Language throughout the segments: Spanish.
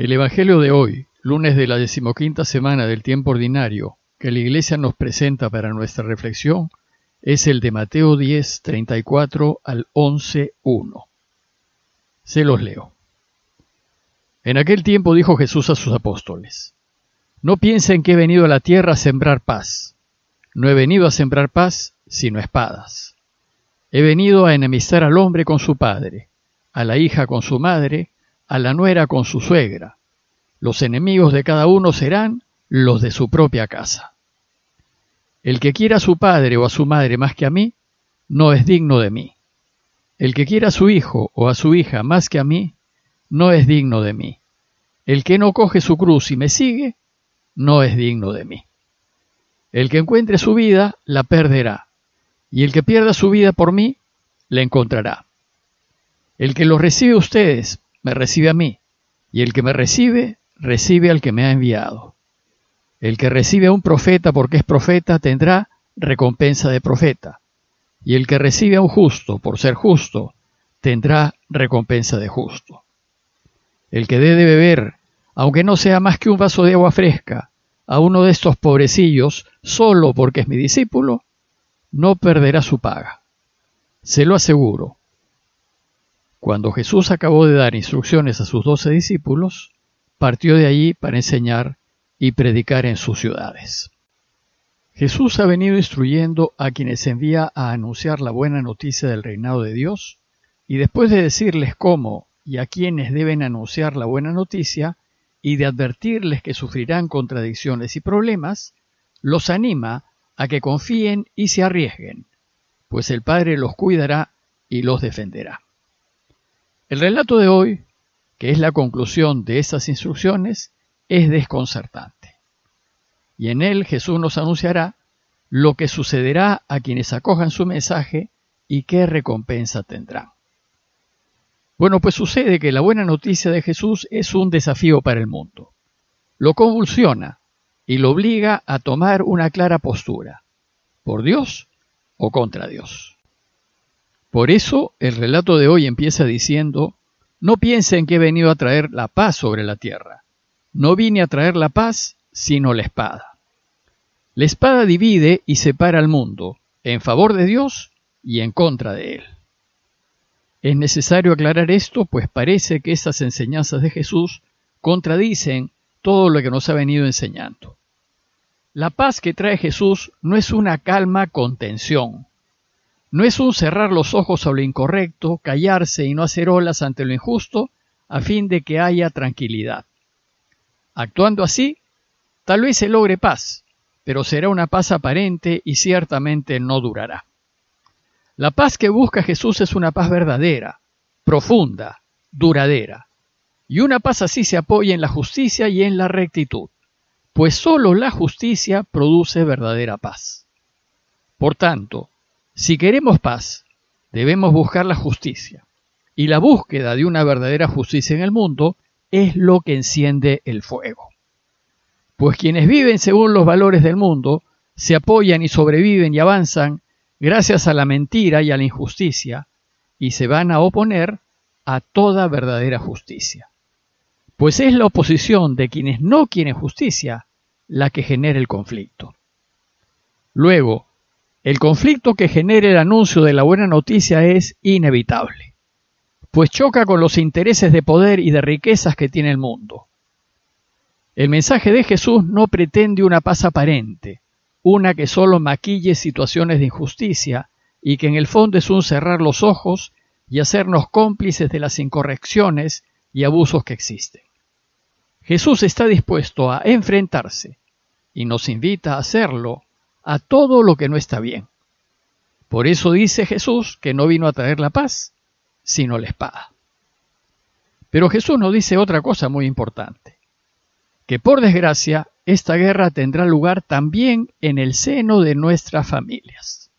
El Evangelio de hoy, lunes de la decimoquinta semana del tiempo ordinario, que la Iglesia nos presenta para nuestra reflexión, es el de Mateo 10, 34 al 11, 1. Se los leo. En aquel tiempo dijo Jesús a sus apóstoles, No piensen que he venido a la tierra a sembrar paz. No he venido a sembrar paz, sino espadas. He venido a enemistar al hombre con su padre, a la hija con su madre, a la nuera con su suegra. Los enemigos de cada uno serán los de su propia casa. El que quiera a su padre o a su madre más que a mí, no es digno de mí. El que quiera a su hijo o a su hija más que a mí, no es digno de mí. El que no coge su cruz y me sigue, no es digno de mí. El que encuentre su vida, la perderá, y el que pierda su vida por mí, la encontrará. El que lo recibe a ustedes me recibe a mí, y el que me recibe, recibe al que me ha enviado. El que recibe a un profeta porque es profeta tendrá recompensa de profeta, y el que recibe a un justo por ser justo tendrá recompensa de justo. El que dé de beber, aunque no sea más que un vaso de agua fresca, a uno de estos pobrecillos, solo porque es mi discípulo, no perderá su paga. Se lo aseguro, cuando Jesús acabó de dar instrucciones a sus doce discípulos, partió de allí para enseñar y predicar en sus ciudades. Jesús ha venido instruyendo a quienes envía a anunciar la buena noticia del reinado de Dios, y después de decirles cómo y a quienes deben anunciar la buena noticia, y de advertirles que sufrirán contradicciones y problemas, los anima a que confíen y se arriesguen, pues el Padre los cuidará y los defenderá. El relato de hoy, que es la conclusión de estas instrucciones, es desconcertante. Y en él Jesús nos anunciará lo que sucederá a quienes acojan su mensaje y qué recompensa tendrán. Bueno, pues sucede que la buena noticia de Jesús es un desafío para el mundo. Lo convulsiona y lo obliga a tomar una clara postura, por Dios o contra Dios. Por eso el relato de hoy empieza diciendo, no piensen que he venido a traer la paz sobre la tierra. No vine a traer la paz, sino la espada. La espada divide y separa al mundo, en favor de Dios y en contra de él. Es necesario aclarar esto, pues parece que estas enseñanzas de Jesús contradicen todo lo que nos ha venido enseñando. La paz que trae Jesús no es una calma contención, no es un cerrar los ojos a lo incorrecto, callarse y no hacer olas ante lo injusto, a fin de que haya tranquilidad. Actuando así, tal vez se logre paz, pero será una paz aparente y ciertamente no durará. La paz que busca Jesús es una paz verdadera, profunda, duradera. Y una paz así se apoya en la justicia y en la rectitud, pues sólo la justicia produce verdadera paz. Por tanto, si queremos paz, debemos buscar la justicia. Y la búsqueda de una verdadera justicia en el mundo es lo que enciende el fuego. Pues quienes viven según los valores del mundo se apoyan y sobreviven y avanzan gracias a la mentira y a la injusticia, y se van a oponer a toda verdadera justicia. Pues es la oposición de quienes no quieren justicia la que genera el conflicto. Luego, el conflicto que genere el anuncio de la buena noticia es inevitable, pues choca con los intereses de poder y de riquezas que tiene el mundo. El mensaje de Jesús no pretende una paz aparente, una que solo maquille situaciones de injusticia y que en el fondo es un cerrar los ojos y hacernos cómplices de las incorrecciones y abusos que existen. Jesús está dispuesto a enfrentarse y nos invita a hacerlo a todo lo que no está bien. Por eso dice Jesús que no vino a traer la paz, sino la espada. Pero Jesús nos dice otra cosa muy importante, que por desgracia esta guerra tendrá lugar también en el seno de nuestras familias.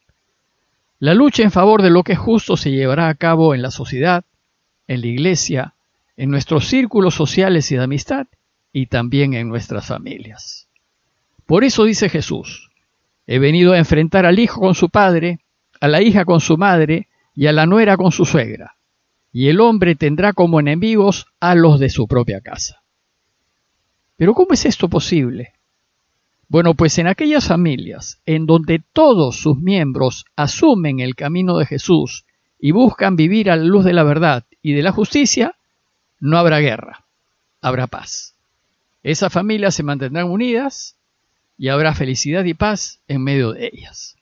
La lucha en favor de lo que es justo se llevará a cabo en la sociedad, en la iglesia, en nuestros círculos sociales y de amistad y también en nuestras familias. Por eso dice Jesús, He venido a enfrentar al hijo con su padre, a la hija con su madre y a la nuera con su suegra. Y el hombre tendrá como enemigos a los de su propia casa. Pero ¿cómo es esto posible? Bueno, pues en aquellas familias en donde todos sus miembros asumen el camino de Jesús y buscan vivir a la luz de la verdad y de la justicia, no habrá guerra, habrá paz. Esas familias se mantendrán unidas y habrá felicidad y paz en medio de ellas.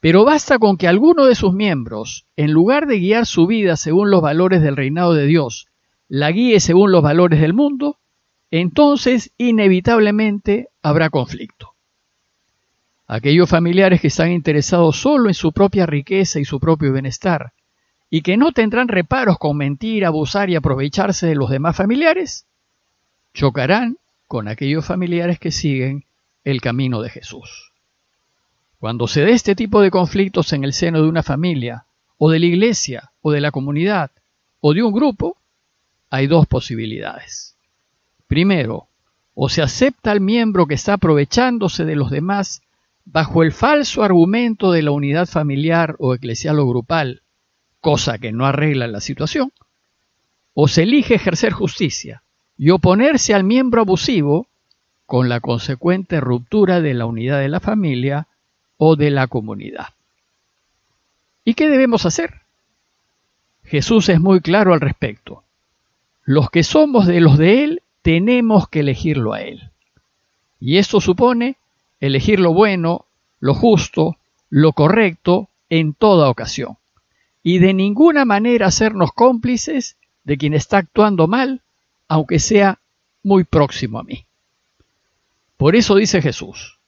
Pero basta con que alguno de sus miembros, en lugar de guiar su vida según los valores del reinado de Dios, la guíe según los valores del mundo, entonces inevitablemente habrá conflicto. Aquellos familiares que están interesados solo en su propia riqueza y su propio bienestar, y que no tendrán reparos con mentir, abusar y aprovecharse de los demás familiares, chocarán con aquellos familiares que siguen el camino de Jesús. Cuando se dé este tipo de conflictos en el seno de una familia, o de la iglesia, o de la comunidad, o de un grupo, hay dos posibilidades. Primero, o se acepta al miembro que está aprovechándose de los demás bajo el falso argumento de la unidad familiar o eclesial o grupal, cosa que no arregla la situación, o se elige ejercer justicia y oponerse al miembro abusivo con la consecuente ruptura de la unidad de la familia o de la comunidad. ¿Y qué debemos hacer? Jesús es muy claro al respecto. Los que somos de los de Él tenemos que elegirlo a Él. Y esto supone elegir lo bueno, lo justo, lo correcto en toda ocasión. Y de ninguna manera hacernos cómplices de quien está actuando mal, aunque sea muy próximo a mí. Por eso dice Jesús,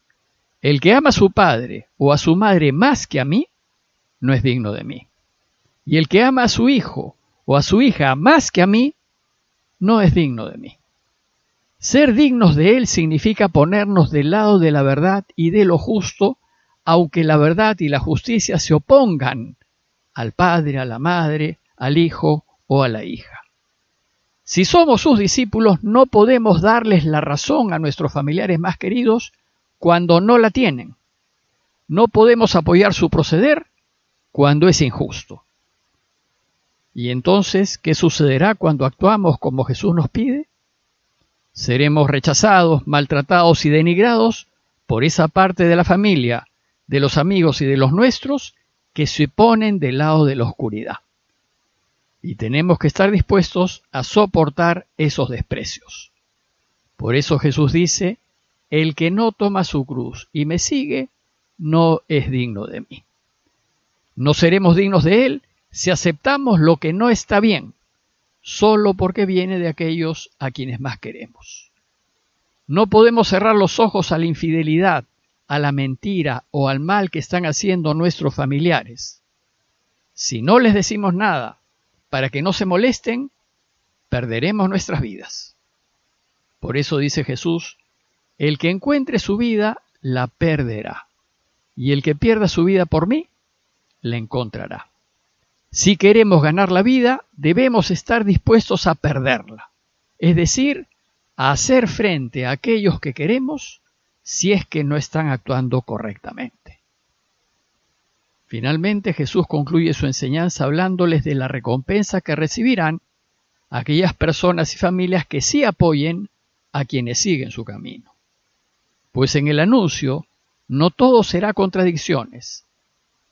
el que ama a su padre o a su madre más que a mí, no es digno de mí. Y el que ama a su hijo o a su hija más que a mí, no es digno de mí. Ser dignos de Él significa ponernos del lado de la verdad y de lo justo, aunque la verdad y la justicia se opongan al Padre, a la Madre, al Hijo o a la hija. Si somos sus discípulos, no podemos darles la razón a nuestros familiares más queridos cuando no la tienen. No podemos apoyar su proceder cuando es injusto. ¿Y entonces qué sucederá cuando actuamos como Jesús nos pide? seremos rechazados, maltratados y denigrados por esa parte de la familia, de los amigos y de los nuestros que se ponen del lado de la oscuridad. Y tenemos que estar dispuestos a soportar esos desprecios. Por eso Jesús dice, el que no toma su cruz y me sigue, no es digno de mí. No seremos dignos de Él si aceptamos lo que no está bien, solo porque viene de aquellos a quienes más queremos. No podemos cerrar los ojos a la infidelidad, a la mentira o al mal que están haciendo nuestros familiares. Si no les decimos nada para que no se molesten, perderemos nuestras vidas. Por eso dice Jesús, el que encuentre su vida, la perderá, y el que pierda su vida por mí, la encontrará. Si queremos ganar la vida, debemos estar dispuestos a perderla, es decir, a hacer frente a aquellos que queremos si es que no están actuando correctamente. Finalmente Jesús concluye su enseñanza hablándoles de la recompensa que recibirán aquellas personas y familias que sí apoyen a quienes siguen su camino. Pues en el anuncio no todo será contradicciones,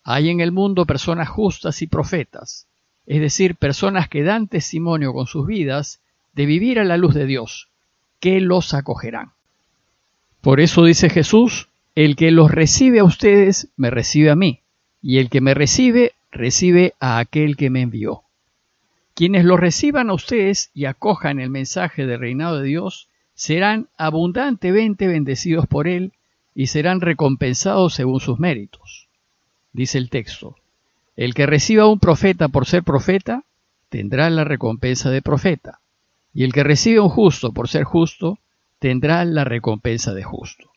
hay en el mundo personas justas y profetas, es decir, personas que dan testimonio con sus vidas de vivir a la luz de Dios, que los acogerán. Por eso dice Jesús, el que los recibe a ustedes, me recibe a mí, y el que me recibe, recibe a aquel que me envió. Quienes los reciban a ustedes y acojan el mensaje del reinado de Dios, serán abundantemente bendecidos por él y serán recompensados según sus méritos dice el texto, el que reciba un profeta por ser profeta, tendrá la recompensa de profeta, y el que recibe un justo por ser justo, tendrá la recompensa de justo.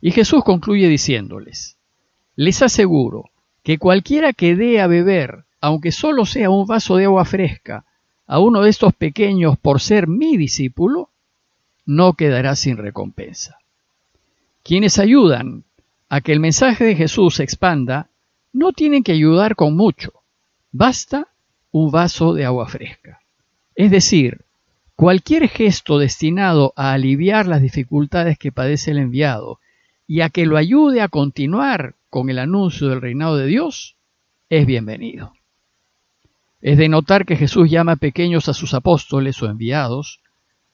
Y Jesús concluye diciéndoles, les aseguro que cualquiera que dé a beber, aunque solo sea un vaso de agua fresca, a uno de estos pequeños por ser mi discípulo, no quedará sin recompensa. Quienes ayudan a que el mensaje de Jesús se expanda, no tienen que ayudar con mucho. Basta un vaso de agua fresca. Es decir, Cualquier gesto destinado a aliviar las dificultades que padece el enviado y a que lo ayude a continuar con el anuncio del reinado de Dios es bienvenido. Es de notar que Jesús llama pequeños a sus apóstoles o enviados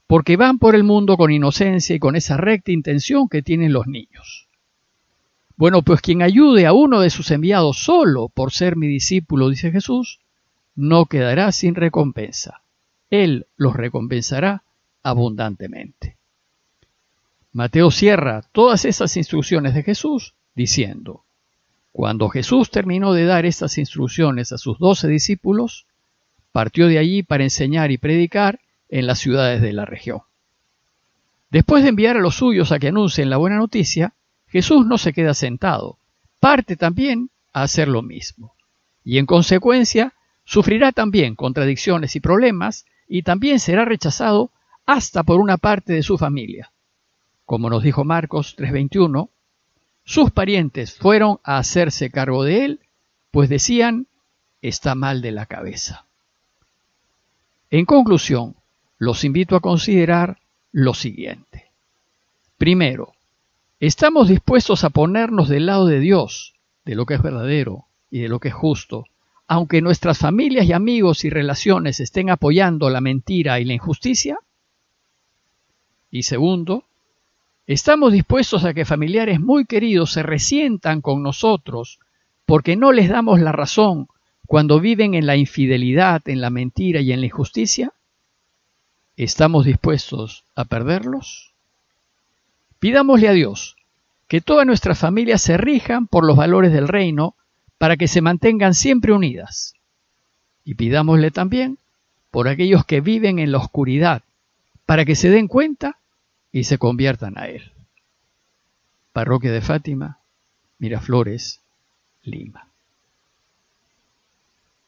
porque van por el mundo con inocencia y con esa recta intención que tienen los niños. Bueno, pues quien ayude a uno de sus enviados solo por ser mi discípulo, dice Jesús, no quedará sin recompensa. Él los recompensará abundantemente. Mateo cierra todas esas instrucciones de Jesús diciendo, cuando Jesús terminó de dar estas instrucciones a sus doce discípulos, partió de allí para enseñar y predicar en las ciudades de la región. Después de enviar a los suyos a que anuncien la buena noticia, Jesús no se queda sentado, parte también a hacer lo mismo. Y en consecuencia, sufrirá también contradicciones y problemas y también será rechazado hasta por una parte de su familia. Como nos dijo Marcos 3:21, sus parientes fueron a hacerse cargo de él, pues decían, está mal de la cabeza. En conclusión, los invito a considerar lo siguiente. Primero, ¿estamos dispuestos a ponernos del lado de Dios, de lo que es verdadero y de lo que es justo, aunque nuestras familias y amigos y relaciones estén apoyando la mentira y la injusticia? Y segundo, ¿estamos dispuestos a que familiares muy queridos se resientan con nosotros porque no les damos la razón cuando viven en la infidelidad, en la mentira y en la injusticia? ¿Estamos dispuestos a perderlos? Pidámosle a Dios que todas nuestras familias se rijan por los valores del reino para que se mantengan siempre unidas. Y pidámosle también por aquellos que viven en la oscuridad, para que se den cuenta y se conviertan a Él. Parroquia de Fátima, Miraflores, Lima.